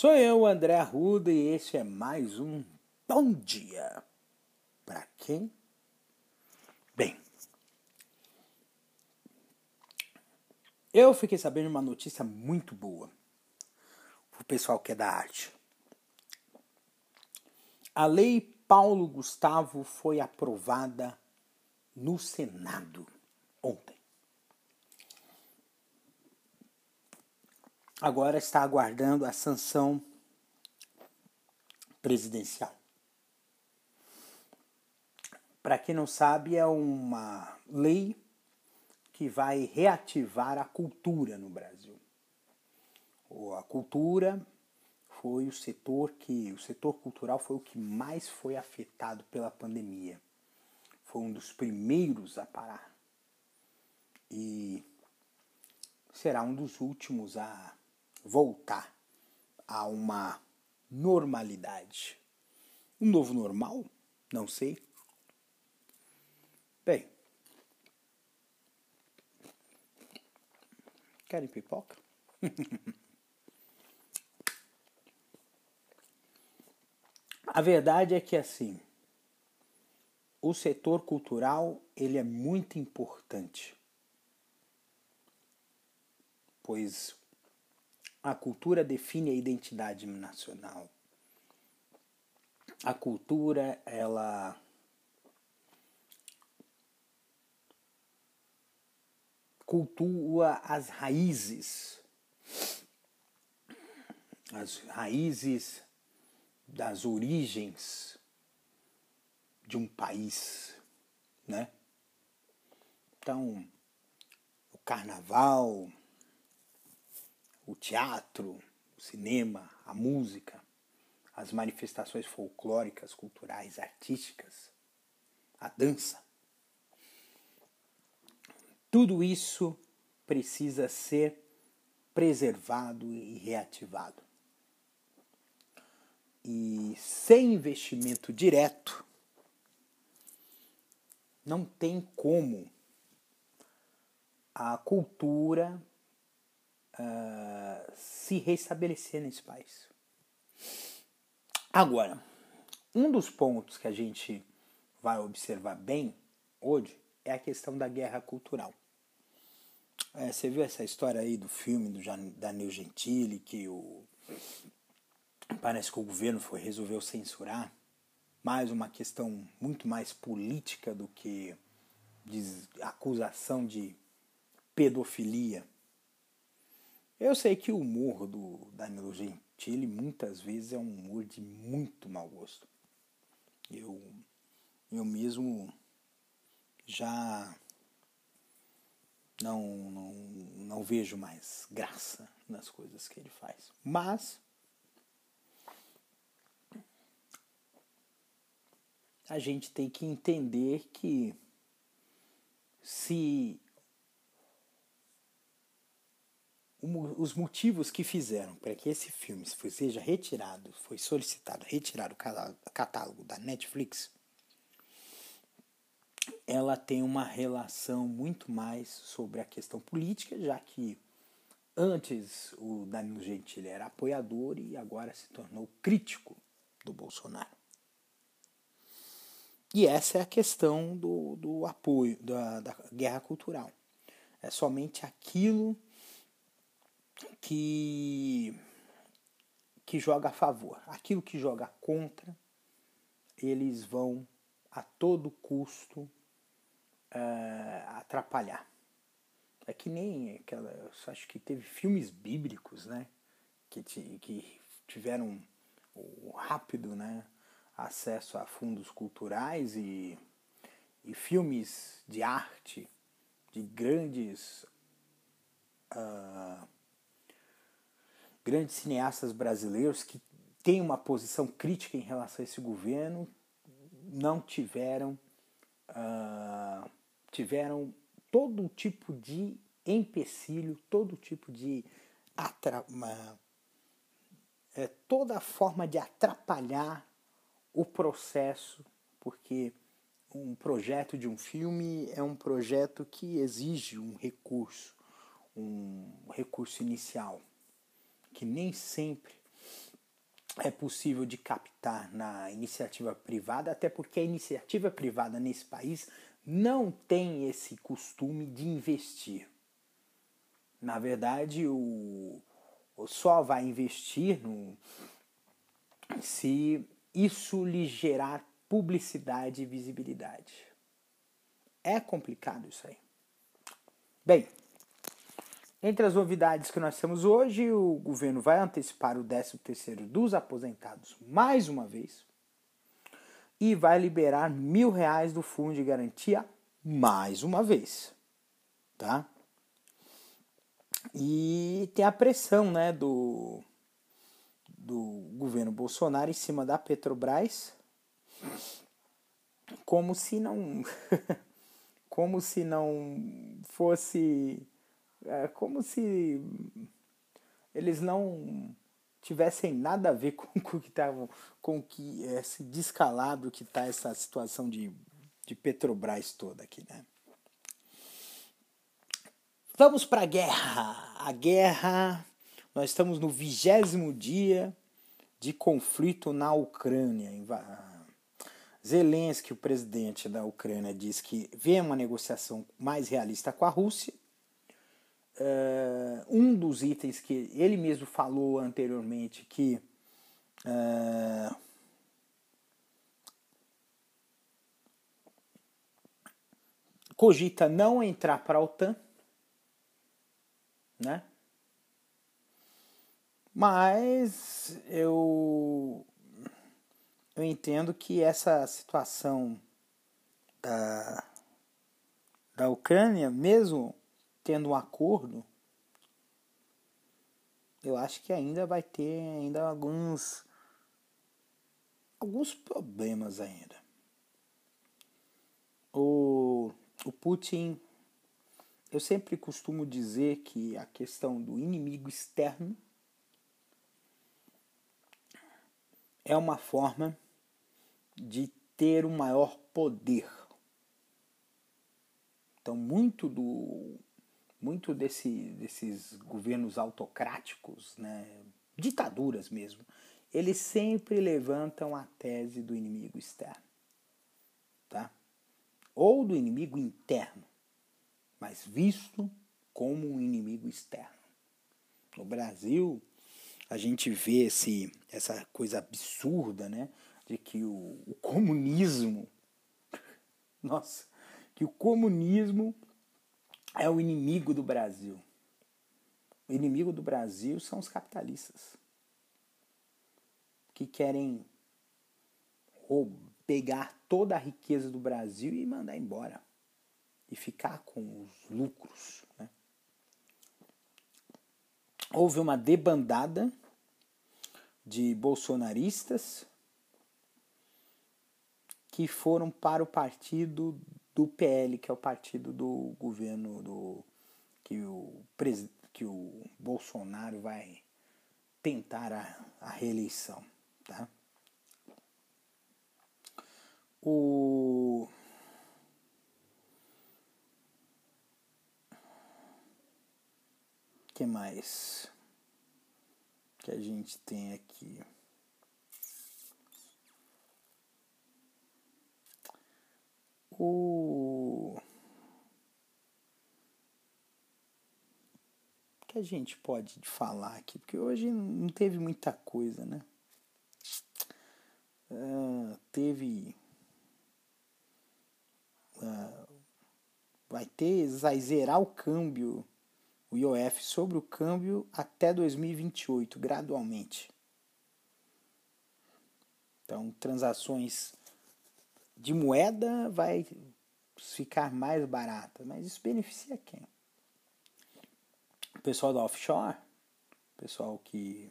Sou eu, André Arruda, e este é mais um Bom Dia. Para quem? Bem, eu fiquei sabendo uma notícia muito boa pro pessoal que é da arte. A lei Paulo Gustavo foi aprovada no Senado ontem. Agora está aguardando a sanção presidencial. Para quem não sabe, é uma lei que vai reativar a cultura no Brasil. A cultura foi o setor que o setor cultural foi o que mais foi afetado pela pandemia. Foi um dos primeiros a parar. E será um dos últimos a voltar a uma normalidade. Um novo normal? Não sei. Bem. Querem pipoca? A verdade é que assim, o setor cultural ele é muito importante, pois a cultura define a identidade nacional. A cultura, ela cultua as raízes, as raízes das origens de um país, né? Então, o carnaval, o teatro, o cinema, a música, as manifestações folclóricas, culturais, artísticas, a dança. Tudo isso precisa ser preservado e reativado. E sem investimento direto, não tem como a cultura uh, se restabelecer nesse país. Agora, um dos pontos que a gente vai observar bem hoje é a questão da guerra cultural. É, você viu essa história aí do filme do Danilo Gentili, que o, parece que o governo foi resolveu censurar? Mais uma questão muito mais política do que de acusação de pedofilia. Eu sei que o humor do Danilo Gentili muitas vezes é um humor de muito mau gosto. Eu, eu mesmo já não, não, não vejo mais graça nas coisas que ele faz. Mas a gente tem que entender que se os motivos que fizeram para que esse filme seja retirado, foi solicitado retirar o catálogo da Netflix, ela tem uma relação muito mais sobre a questão política, já que antes o Danilo Gentili era apoiador e agora se tornou crítico do Bolsonaro. E essa é a questão do, do apoio, da, da guerra cultural. É somente aquilo que, que joga a favor. Aquilo que joga contra, eles vão a todo custo uh, atrapalhar. É que nem aquela. Eu acho que teve filmes bíblicos, né? Que, que tiveram o rápido né, acesso a fundos culturais e, e filmes de arte de grandes uh, grandes cineastas brasileiros que têm uma posição crítica em relação a esse governo não tiveram uh, tiveram todo tipo de empecilho, todo tipo de atra é, toda forma de atrapalhar o processo, porque um projeto de um filme é um projeto que exige um recurso, um recurso inicial, que nem sempre é possível de captar na iniciativa privada, até porque a iniciativa privada nesse país não tem esse costume de investir. Na verdade, o, o só vai investir no, se isso lhe gerar publicidade e visibilidade. É complicado isso aí. Bem, entre as novidades que nós temos hoje, o governo vai antecipar o 13º dos aposentados mais uma vez e vai liberar mil reais do fundo de garantia mais uma vez, tá? E tem a pressão, né, do, do governo Bolsonaro em cima da Petrobras, como se não, como se não fosse é como se eles não tivessem nada a ver com, o que estavam com que esse descalabro que está essa situação de, de Petrobras toda aqui, né? Vamos para a guerra. A guerra. Nós estamos no vigésimo dia de conflito na Ucrânia. Zelensky, o presidente da Ucrânia, diz que vê uma negociação mais realista com a Rússia uh, um dos itens que ele mesmo falou anteriormente que uh, cogita não entrar para a OTAN, né? Mas eu eu entendo que essa situação da, da Ucrânia, mesmo tendo um acordo, eu acho que ainda vai ter ainda alguns alguns problemas ainda. O, o Putin, eu sempre costumo dizer que a questão do inimigo externo é uma forma de ter um maior poder. Então, muito do muito desse, desses governos autocráticos, né, ditaduras mesmo, eles sempre levantam a tese do inimigo externo, tá? Ou do inimigo interno, mas visto como um inimigo externo. No Brasil, a gente vê esse, essa coisa absurda, né, de que o, o comunismo, nossa, que o comunismo é o inimigo do Brasil. O inimigo do Brasil são os capitalistas que querem pegar toda a riqueza do Brasil e mandar embora e ficar com os lucros. Né? Houve uma debandada de bolsonaristas que foram para o partido do PL, que é o partido do governo do que o, que o Bolsonaro vai tentar a, a reeleição. Tá? O que mais que a gente tem aqui? O que a gente pode falar aqui? Porque hoje não teve muita coisa, né? Uh, teve. Uh, vai ter, vai zerar o câmbio, o IOF sobre o câmbio até 2028, gradualmente. Então, transações de moeda vai ficar mais barata, mas isso beneficia quem? O pessoal da offshore, o pessoal que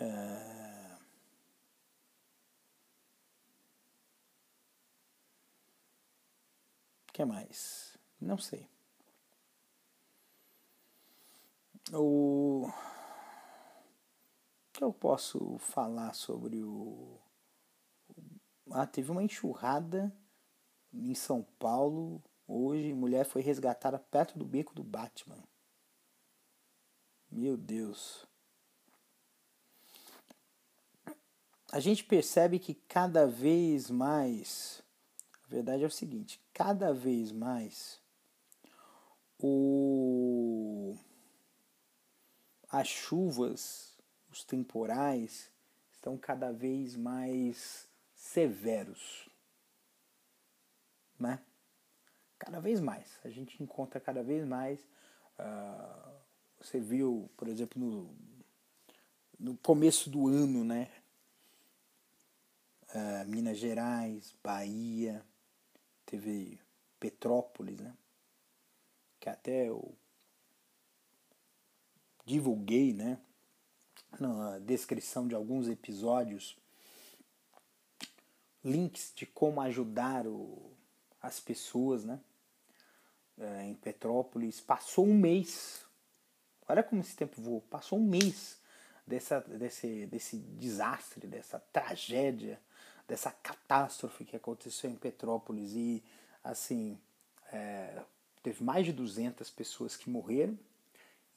é, que mais? Não sei. O que eu posso falar sobre o ah, teve uma enxurrada em São Paulo hoje. Mulher foi resgatada perto do beco do Batman. Meu Deus. A gente percebe que cada vez mais. A verdade é o seguinte: cada vez mais o, as chuvas, os temporais, estão cada vez mais severos. Né? Cada vez mais. A gente encontra cada vez mais. Uh, você viu, por exemplo, no, no começo do ano, né? Uh, Minas Gerais, Bahia, teve Petrópolis, né? Que até eu divulguei, né? Na descrição de alguns episódios links de como ajudar o, as pessoas, né? É, em Petrópolis. Passou um mês. Olha como esse tempo voou. Passou um mês dessa, desse, desse desastre, dessa tragédia, dessa catástrofe que aconteceu em Petrópolis. E, assim, é, teve mais de 200 pessoas que morreram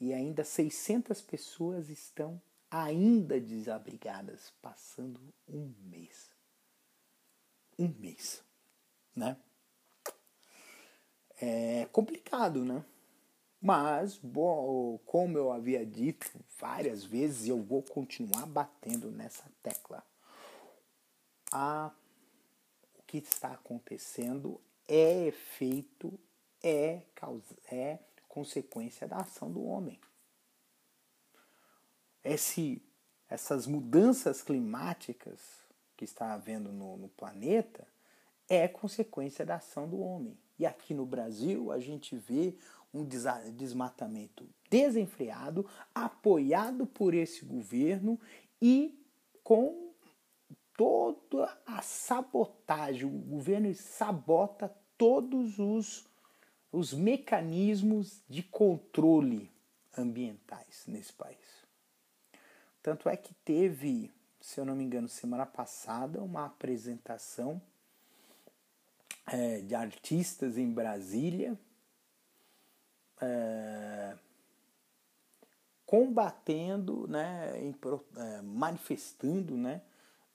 e ainda 600 pessoas estão ainda desabrigadas, passando um mês um mês, né? É complicado, né? Mas, bom, como eu havia dito várias vezes, eu vou continuar batendo nessa tecla. A, o que está acontecendo é efeito, é, causa, é consequência da ação do homem. Esse, essas mudanças climáticas que está havendo no, no planeta é consequência da ação do homem. E aqui no Brasil a gente vê um desmatamento desenfreado, apoiado por esse governo e com toda a sabotagem. O governo sabota todos os, os mecanismos de controle ambientais nesse país. Tanto é que teve se eu não me engano, semana passada, uma apresentação é, de artistas em Brasília é, combatendo, né, em, é, manifestando, né,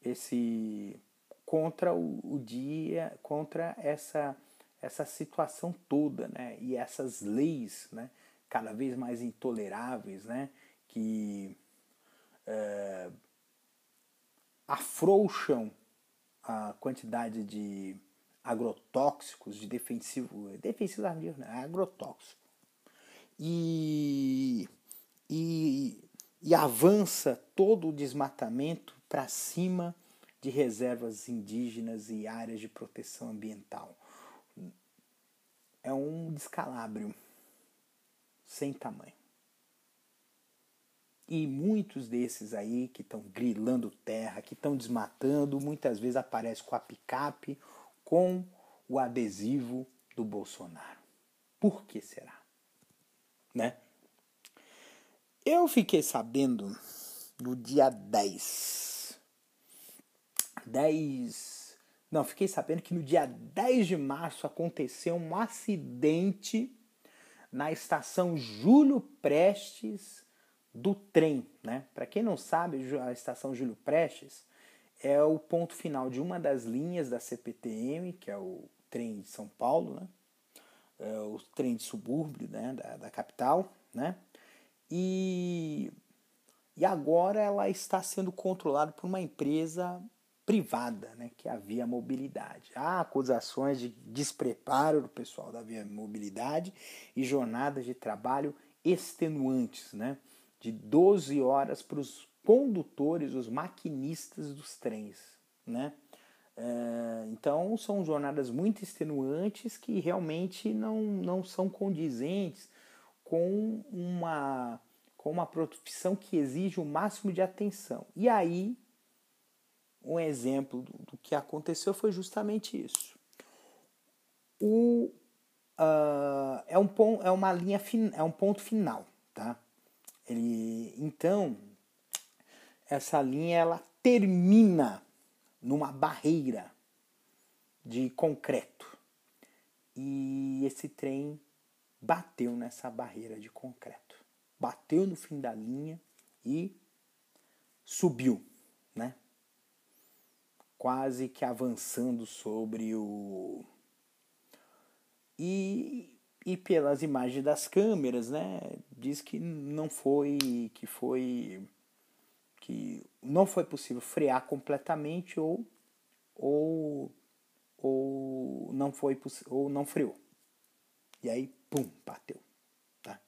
esse contra o, o, dia, contra essa essa situação toda, né, e essas leis, né, cada vez mais intoleráveis, né, que é, afrouxam a quantidade de agrotóxicos, de defensivo, defensivo né? agrotóxico. E, e, e avança todo o desmatamento para cima de reservas indígenas e áreas de proteção ambiental. É um descalabro sem tamanho. E muitos desses aí que estão grilando terra, que estão desmatando, muitas vezes aparecem com a picape, com o adesivo do Bolsonaro. Por que será? Né? Eu fiquei sabendo no dia 10. 10. Não, fiquei sabendo que no dia 10 de março aconteceu um acidente na estação Júlio Prestes do trem. Né? Para quem não sabe, a estação Júlio Prestes é o ponto final de uma das linhas da CPTM, que é o trem de São Paulo, né? É o trem de subúrbio né? da, da capital. Né? E, e agora ela está sendo controlada por uma empresa privada, né, que é a Via Mobilidade. Há acusações de despreparo do pessoal da Via Mobilidade e jornadas de trabalho extenuantes, né? De 12 horas para os condutores, os maquinistas dos trens. Né? É, então são jornadas muito extenuantes que realmente não, não são condizentes com uma com uma profissão que exige o máximo de atenção. E aí, um exemplo do, que aconteceu foi justamente isso. O, uh, é, um, é uma linha é um ponto final, tá? Ele, então, essa linha ela termina numa barreira de concreto. E esse trem bateu nessa barreira de concreto. Bateu no fim da linha e subiu, né? Quase que avançando sobre o. E, e pelas imagens das câmeras, né? Diz que não foi. que foi. que não foi possível frear completamente ou. ou. ou não foi ou não freou. E aí pum, bateu. Tá?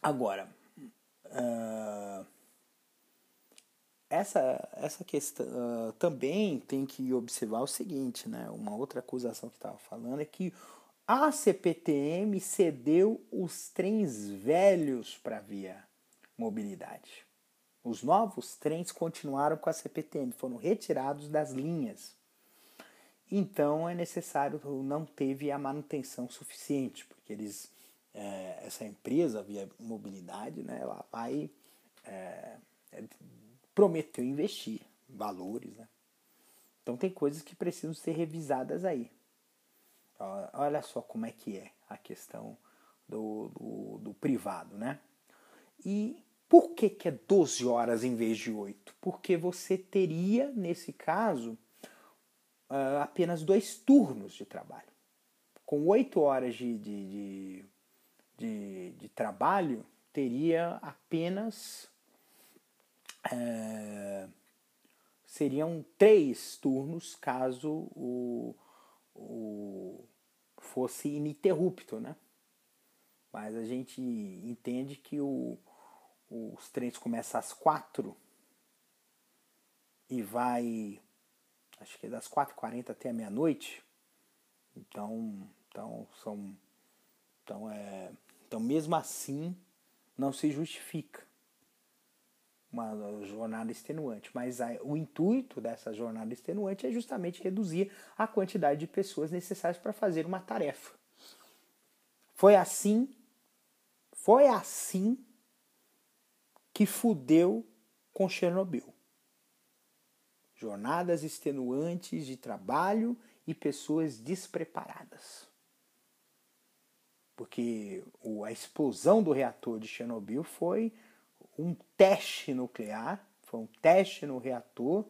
Agora, uh, essa, essa questão uh, também tem que observar o seguinte, né? Uma outra acusação que estava falando é que a CPTM cedeu os trens velhos para via mobilidade. Os novos trens continuaram com a CPTM, foram retirados das linhas. Então é necessário, não teve a manutenção suficiente, porque eles, é, essa empresa, via mobilidade, né, ela vai é, é, prometeu investir valores, né? Então tem coisas que precisam ser revisadas aí. Olha só como é que é a questão do, do, do privado, né? E por que, que é 12 horas em vez de 8? Porque você teria, nesse caso, uh, apenas dois turnos de trabalho. Com oito horas de, de, de, de, de trabalho, teria apenas. É, seriam três turnos caso o, o fosse ininterrupto, né? Mas a gente entende que o, os trens começam às quatro e vai acho que é das 4h40 até a meia-noite. Então, então são. Então, é, então, mesmo assim, não se justifica uma jornada extenuante. Mas a, o intuito dessa jornada extenuante é justamente reduzir a quantidade de pessoas necessárias para fazer uma tarefa. Foi assim, foi assim que fudeu com Chernobyl jornadas extenuantes de trabalho e pessoas despreparadas. Porque a explosão do reator de Chernobyl foi um teste nuclear, foi um teste no reator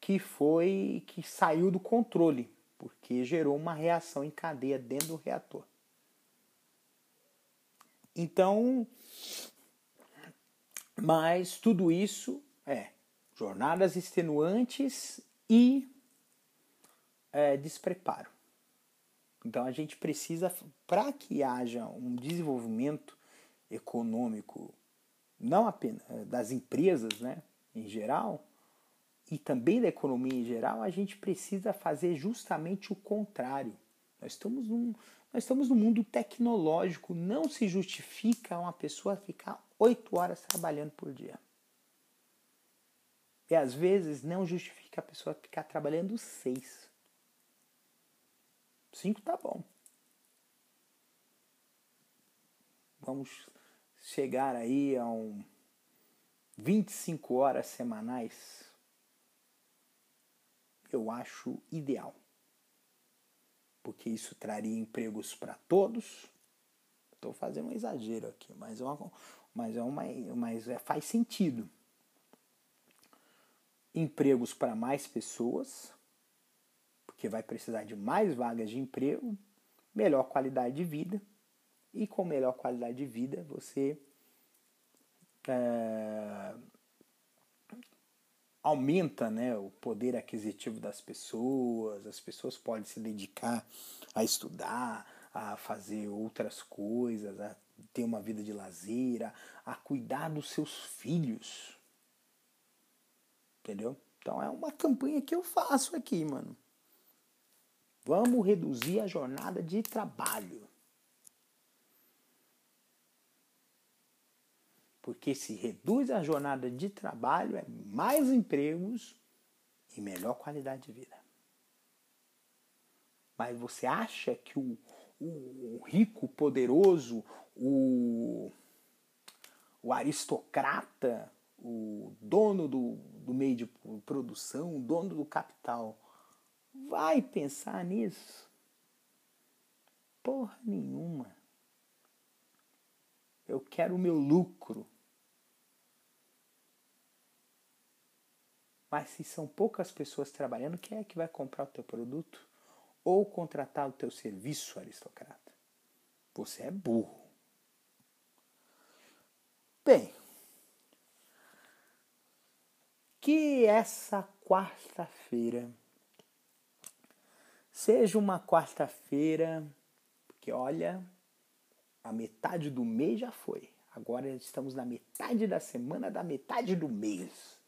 que foi que saiu do controle, porque gerou uma reação em cadeia dentro do reator. Então, mas tudo isso é jornadas extenuantes e é, despreparo. Então a gente precisa, para que haja um desenvolvimento econômico, não apenas é, das empresas né, em geral, e também da economia em geral, a gente precisa fazer justamente o contrário. Nós estamos num, nós estamos num mundo tecnológico, não se justifica uma pessoa ficar oito horas trabalhando por dia. E às vezes não justifica a pessoa ficar trabalhando seis. Cinco tá bom. Vamos chegar aí a um 25 horas semanais. Eu acho ideal. Porque isso traria empregos para todos. Estou fazendo um exagero aqui, mas, é uma, mas, é uma, mas é, faz sentido empregos para mais pessoas, porque vai precisar de mais vagas de emprego, melhor qualidade de vida, e com melhor qualidade de vida você é, aumenta né, o poder aquisitivo das pessoas, as pessoas podem se dedicar a estudar, a fazer outras coisas, a ter uma vida de lazer, a, a cuidar dos seus filhos Entendeu? Então é uma campanha que eu faço aqui, mano. Vamos reduzir a jornada de trabalho. Porque se reduz a jornada de trabalho, é mais empregos e melhor qualidade de vida. Mas você acha que o, o rico, poderoso, o, o aristocrata, o dono do, do meio de produção, o dono do capital, vai pensar nisso? Porra nenhuma. Eu quero o meu lucro. Mas se são poucas pessoas trabalhando, quem é que vai comprar o teu produto? Ou contratar o teu serviço, aristocrata? Você é burro. Bem, que essa quarta-feira seja uma quarta-feira, porque olha, a metade do mês já foi. Agora estamos na metade da semana da metade do mês.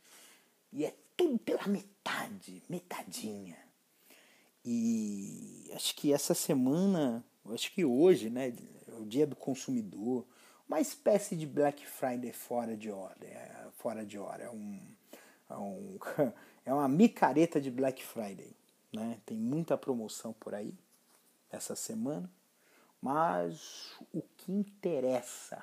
E é tudo pela metade, metadinha. E acho que essa semana, acho que hoje, né, é o dia do consumidor, uma espécie de Black Friday fora de hora, é, fora de hora, é um, é, um, é uma micareta de Black Friday, né? Tem muita promoção por aí essa semana, mas o que interessa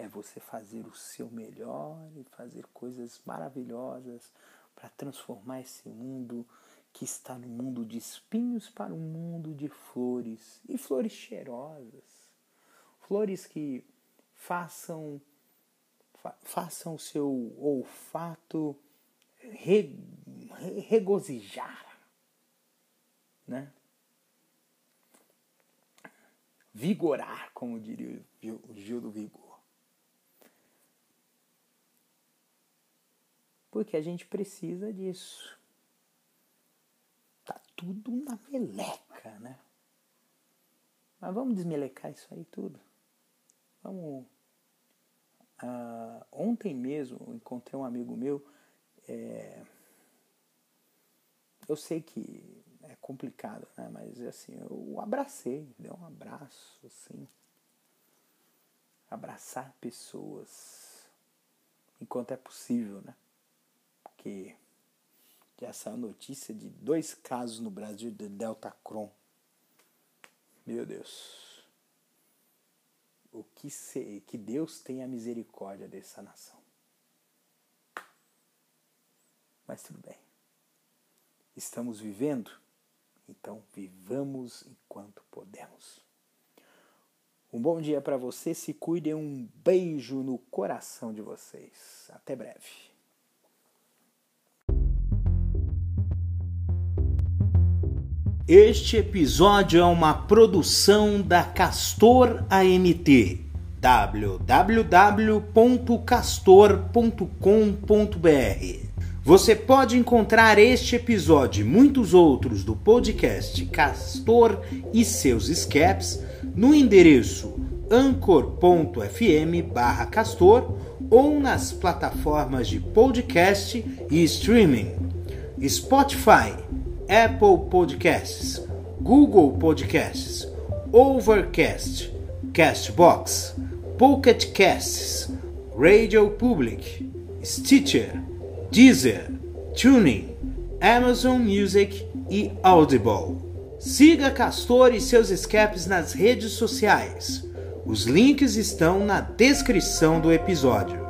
é você fazer o seu melhor e fazer coisas maravilhosas para transformar esse mundo que está no mundo de espinhos para um mundo de flores e flores cheirosas. Flores que façam fa façam o seu olfato re, regozijar, né? Vigorar, como diria o Gil do Vigor. Porque a gente precisa disso. Tá tudo na meleca, né? Mas vamos desmelecar isso aí tudo. Vamos. Ah, ontem mesmo encontrei um amigo meu. É... Eu sei que é complicado, né? Mas assim, eu abracei, dei um abraço, assim. Abraçar pessoas enquanto é possível, né? Que já saiu notícia de dois casos no Brasil de Delta Cron. Meu Deus. O que, se, que Deus tenha misericórdia dessa nação. Mas tudo bem. Estamos vivendo? Então vivamos enquanto podemos. Um bom dia para você, se cuidem, um beijo no coração de vocês. Até breve. Este episódio é uma produção da Castor AMT. www.castor.com.br Você pode encontrar este episódio e muitos outros do podcast Castor e seus escapes no endereço anchor.fm castor ou nas plataformas de podcast e streaming Spotify, Apple Podcasts, Google Podcasts, Overcast, Castbox, Pocket Casts, Radio Public, Stitcher, Deezer, Tuning, Amazon Music e Audible. Siga Castor e seus escapes nas redes sociais. Os links estão na descrição do episódio.